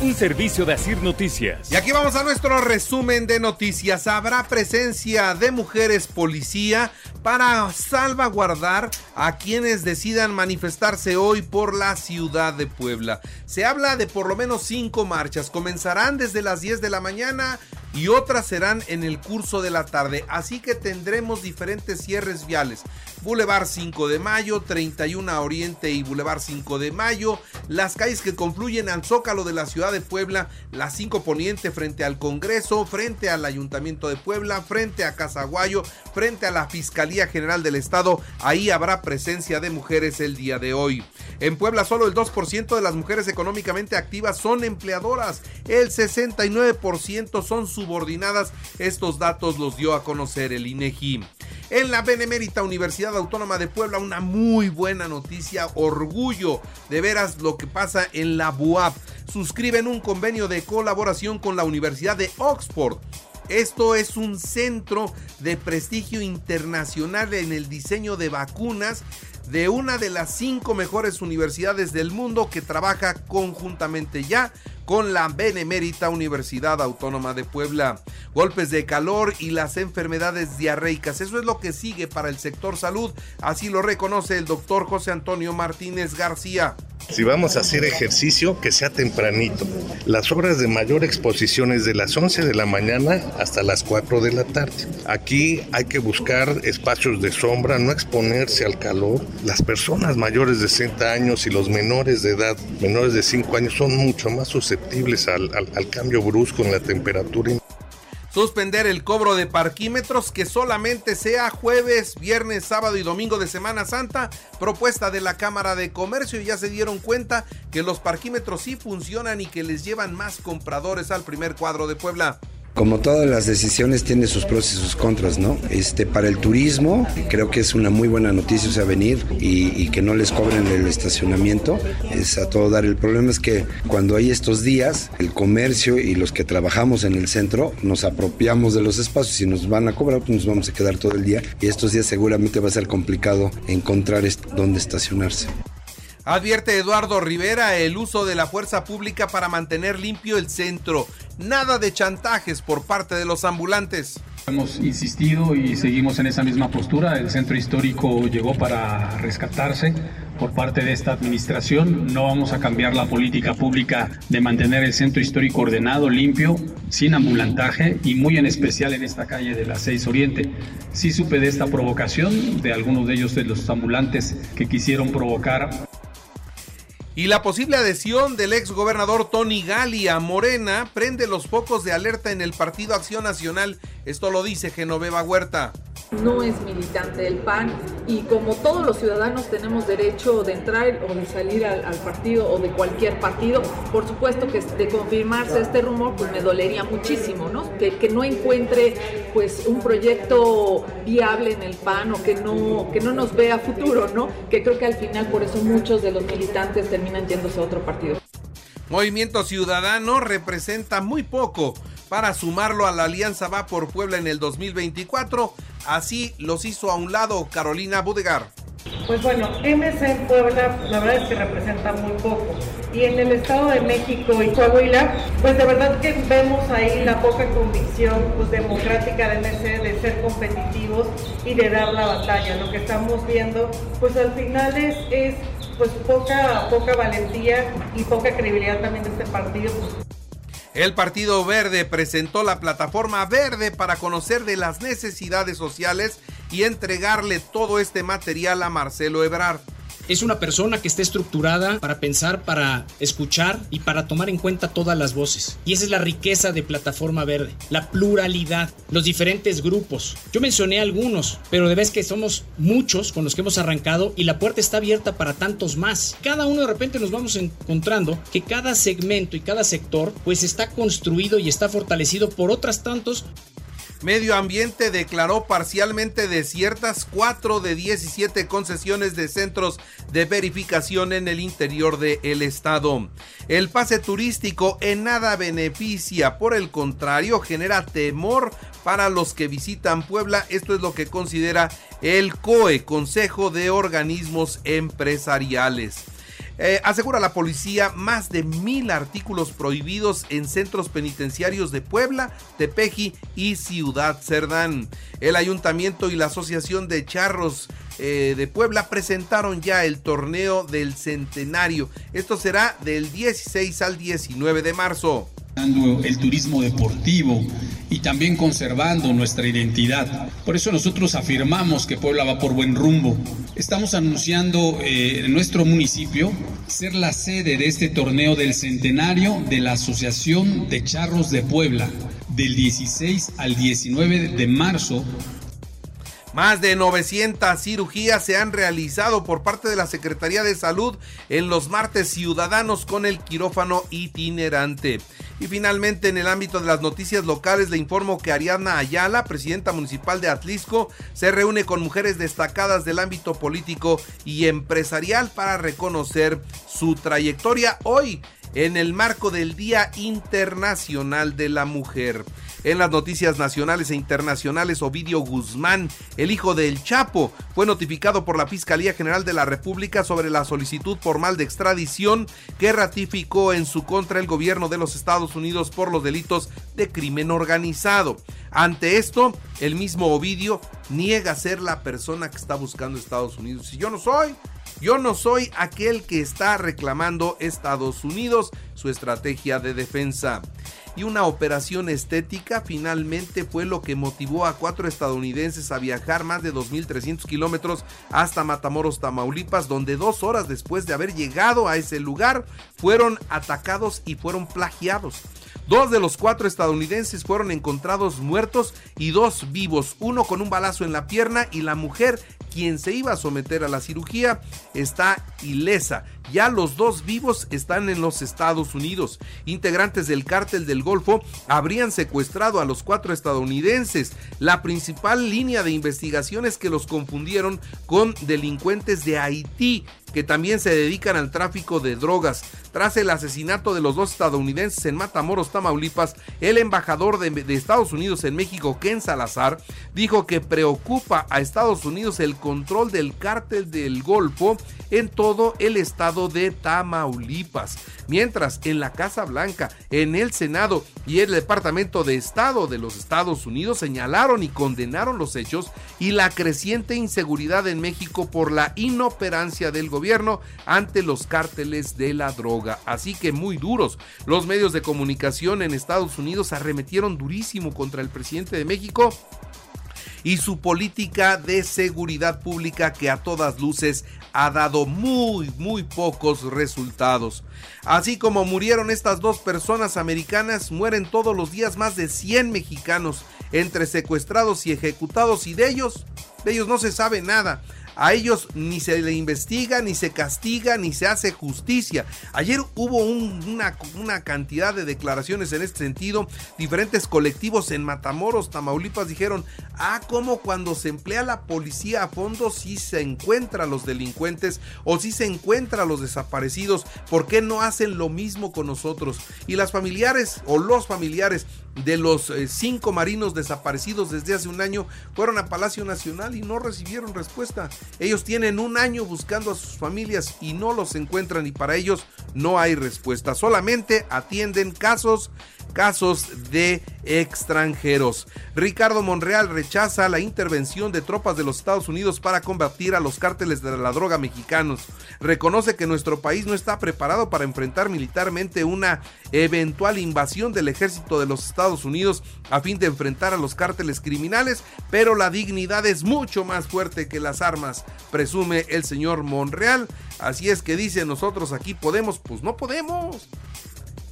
Un servicio de Asir Noticias. Y aquí vamos a nuestro resumen de noticias. Habrá presencia de mujeres policía para salvaguardar a quienes decidan manifestarse hoy por la ciudad de Puebla. Se habla de por lo menos cinco marchas. Comenzarán desde las 10 de la mañana y otras serán en el curso de la tarde. Así que tendremos diferentes cierres viales. Boulevard 5 de Mayo, 31 Oriente y Boulevard 5 de Mayo, las calles que confluyen al Zócalo de la ciudad de Puebla, la 5 Poniente frente al Congreso, frente al Ayuntamiento de Puebla, frente a Casaguayo, frente a la Fiscalía General del Estado, ahí habrá presencia de mujeres el día de hoy. En Puebla solo el 2% de las mujeres económicamente activas son empleadoras, el 69% son subordinadas, estos datos los dio a conocer el INEGI. En la Benemérita Universidad Autónoma de Puebla, una muy buena noticia, orgullo de veras lo que pasa en la BUAP. Suscriben un convenio de colaboración con la Universidad de Oxford. Esto es un centro de prestigio internacional en el diseño de vacunas de una de las cinco mejores universidades del mundo que trabaja conjuntamente ya con la Benemérita Universidad Autónoma de Puebla. Golpes de calor y las enfermedades diarreicas. Eso es lo que sigue para el sector salud. Así lo reconoce el doctor José Antonio Martínez García. Si vamos a hacer ejercicio, que sea tempranito. Las horas de mayor exposición es de las 11 de la mañana hasta las 4 de la tarde. Aquí hay que buscar espacios de sombra, no exponerse al calor. Las personas mayores de 60 años y los menores de edad, menores de 5 años, son mucho más susceptibles al, al, al cambio brusco en la temperatura. Suspender el cobro de parquímetros que solamente sea jueves, viernes, sábado y domingo de Semana Santa. Propuesta de la Cámara de Comercio. Ya se dieron cuenta que los parquímetros sí funcionan y que les llevan más compradores al primer cuadro de Puebla. Como todas las decisiones tiene sus pros y sus contras, ¿no? Este, para el turismo creo que es una muy buena noticia, o sea, venir y, y, que no les cobren el estacionamiento, es a todo dar. El problema es que cuando hay estos días, el comercio y los que trabajamos en el centro nos apropiamos de los espacios y nos van a cobrar, pues nos vamos a quedar todo el día y estos días seguramente va a ser complicado encontrar dónde estacionarse. Advierte Eduardo Rivera el uso de la fuerza pública para mantener limpio el centro. Nada de chantajes por parte de los ambulantes. Hemos insistido y seguimos en esa misma postura. El centro histórico llegó para rescatarse por parte de esta administración. No vamos a cambiar la política pública de mantener el centro histórico ordenado, limpio, sin ambulantaje y muy en especial en esta calle de la 6 Oriente. Sí supe de esta provocación de algunos de ellos de los ambulantes que quisieron provocar y la posible adhesión del ex gobernador Tony Gali a Morena prende los focos de alerta en el Partido Acción Nacional. Esto lo dice Genoveva Huerta no es militante del PAN y como todos los ciudadanos tenemos derecho de entrar o de salir al, al, partido o de cualquier partido, por supuesto que de confirmarse este rumor pues me dolería muchísimo, ¿no? Que, que no encuentre pues un proyecto viable en el PAN o que no, que no nos vea futuro, ¿no? Que creo que al final por eso muchos de los militantes terminan yéndose a otro partido. Movimiento Ciudadano representa muy poco para sumarlo a la Alianza Va por Puebla en el 2024. Así los hizo a un lado Carolina Budegar. Pues bueno, MC en Puebla la verdad es que representa muy poco. Y en el Estado de México y Coahuila, pues de verdad que vemos ahí la poca convicción pues, democrática de MC de ser competitivos y de dar la batalla. Lo que estamos viendo, pues al final es, es pues poca, poca valentía y poca credibilidad también de este partido. El Partido Verde presentó la plataforma verde para conocer de las necesidades sociales y entregarle todo este material a Marcelo Ebrard. Es una persona que está estructurada para pensar, para escuchar y para tomar en cuenta todas las voces. Y esa es la riqueza de Plataforma Verde, la pluralidad, los diferentes grupos. Yo mencioné algunos, pero de vez que somos muchos con los que hemos arrancado y la puerta está abierta para tantos más. Cada uno de repente nos vamos encontrando que cada segmento y cada sector pues está construido y está fortalecido por otras tantos Medio Ambiente declaró parcialmente desiertas 4 de 17 concesiones de centros de verificación en el interior del estado. El pase turístico en nada beneficia, por el contrario, genera temor para los que visitan Puebla. Esto es lo que considera el COE, Consejo de Organismos Empresariales. Eh, asegura la policía más de mil artículos prohibidos en centros penitenciarios de Puebla, Tepeji y Ciudad Cerdán. El ayuntamiento y la Asociación de Charros eh, de Puebla presentaron ya el torneo del centenario. Esto será del 16 al 19 de marzo el turismo deportivo y también conservando nuestra identidad. Por eso nosotros afirmamos que Puebla va por buen rumbo. Estamos anunciando eh, en nuestro municipio ser la sede de este torneo del centenario de la Asociación de Charros de Puebla del 16 al 19 de marzo más de 900 cirugías se han realizado por parte de la Secretaría de Salud en los martes ciudadanos con el quirófano itinerante. Y finalmente, en el ámbito de las noticias locales, le informo que Ariadna Ayala, presidenta municipal de Atlisco, se reúne con mujeres destacadas del ámbito político y empresarial para reconocer su trayectoria hoy en el marco del Día Internacional de la Mujer. En las noticias nacionales e internacionales, Ovidio Guzmán, el hijo del Chapo, fue notificado por la Fiscalía General de la República sobre la solicitud formal de extradición que ratificó en su contra el gobierno de los Estados Unidos por los delitos de crimen organizado. Ante esto, el mismo Ovidio niega ser la persona que está buscando Estados Unidos. Si yo no soy, yo no soy aquel que está reclamando Estados Unidos su estrategia de defensa y una operación estética finalmente fue lo que motivó a cuatro estadounidenses a viajar más de 2.300 kilómetros hasta Matamoros, Tamaulipas, donde dos horas después de haber llegado a ese lugar fueron atacados y fueron plagiados. Dos de los cuatro estadounidenses fueron encontrados muertos y dos vivos, uno con un balazo en la pierna y la mujer quien se iba a someter a la cirugía está ilesa. Ya los dos vivos están en los Estados Unidos. Integrantes del cártel del Golfo habrían secuestrado a los cuatro estadounidenses. La principal línea de investigación es que los confundieron con delincuentes de Haití que también se dedican al tráfico de drogas. Tras el asesinato de los dos estadounidenses en Matamoros, Tamaulipas, el embajador de, de, Estados Unidos en México, Ken Salazar, dijo que preocupa a Estados Unidos el control del cártel del Golfo en todo el estado de Tamaulipas. Mientras en la Casa Blanca, en el Senado y el Departamento de Estado de los Estados Unidos señalaron y condenaron los hechos y la creciente inseguridad en México por la inoperancia del gobierno ante los cárteles de la droga. Así que muy duros. Los medios de comunicación en Estados Unidos arremetieron durísimo contra el presidente de México y su política de seguridad pública que a todas luces ha dado muy, muy pocos resultados. Así como murieron estas dos personas americanas, mueren todos los días más de 100 mexicanos entre secuestrados y ejecutados y de ellos, de ellos no se sabe nada. A ellos ni se le investiga, ni se castiga, ni se hace justicia. Ayer hubo una, cantidad de declaraciones en este sentido. Diferentes colectivos en Matamoros, Tamaulipas dijeron, ah, como cuando se emplea la policía a fondo si se encuentra a los delincuentes o si se encuentra a los desaparecidos. ¿Por qué no hacen lo mismo con nosotros? Y las familiares o los familiares de los eh, cinco marinos desaparecidos desde hace un año fueron a Palacio Nacional y no recibieron respuesta. Ellos tienen un año buscando a sus familias y no los encuentran y para ellos no hay respuesta. Solamente atienden casos casos de extranjeros. Ricardo Monreal rechaza la intervención de tropas de los Estados Unidos para combatir a los cárteles de la droga mexicanos. Reconoce que nuestro país no está preparado para enfrentar militarmente una eventual invasión del ejército de los Estados Unidos a fin de enfrentar a los cárteles criminales, pero la dignidad es mucho más fuerte que las armas, presume el señor Monreal. Así es que dice nosotros aquí podemos, pues no podemos.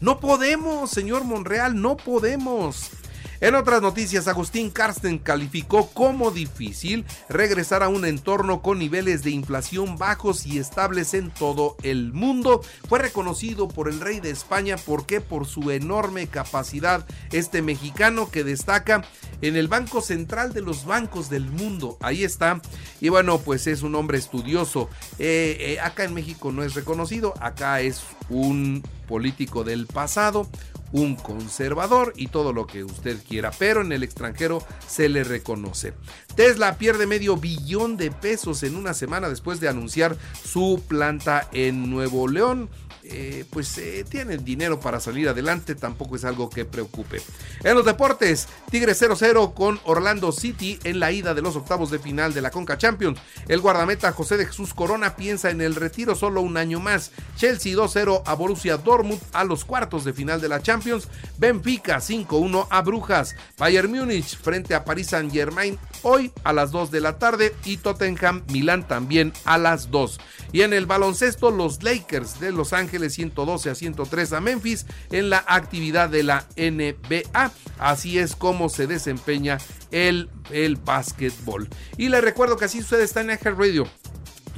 No podemos, señor Monreal, no podemos. En otras noticias, Agustín Carsten calificó como difícil regresar a un entorno con niveles de inflación bajos y estables en todo el mundo. Fue reconocido por el rey de España porque por su enorme capacidad este mexicano que destaca en el Banco Central de los bancos del mundo. Ahí está. Y bueno, pues es un hombre estudioso. Eh, eh, acá en México no es reconocido, acá es un político del pasado, un conservador y todo lo que usted quiera, pero en el extranjero se le reconoce. Tesla pierde medio billón de pesos en una semana después de anunciar su planta en Nuevo León. Eh, pues eh, tienen dinero para salir adelante, tampoco es algo que preocupe. En los deportes, Tigre 0-0 con Orlando City en la ida de los octavos de final de la Conca Champions. El guardameta José de Jesús Corona piensa en el retiro solo un año más. Chelsea 2-0 a Borussia Dortmund a los cuartos de final de la Champions. Benfica 5-1 a Brujas. Bayern Múnich frente a Paris Saint Germain hoy a las 2 de la tarde y Tottenham Milán también a las 2. Y en el baloncesto, los Lakers de Los Ángeles 112 a 103 a Memphis en la actividad de la NBA. Así es como se desempeña el, el básquetbol. Y les recuerdo que así sucede está en Ejer Radio.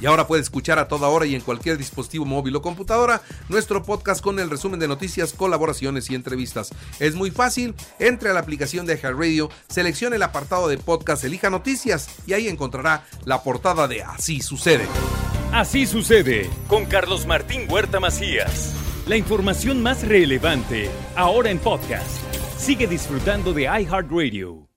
Y ahora puede escuchar a toda hora y en cualquier dispositivo móvil o computadora nuestro podcast con el resumen de noticias, colaboraciones y entrevistas. Es muy fácil, entre a la aplicación de Radio, seleccione el apartado de podcast, elija noticias y ahí encontrará la portada de Así sucede. Así sucede con Carlos Martín Huerta Macías. La información más relevante, ahora en podcast. Sigue disfrutando de iHeartRadio.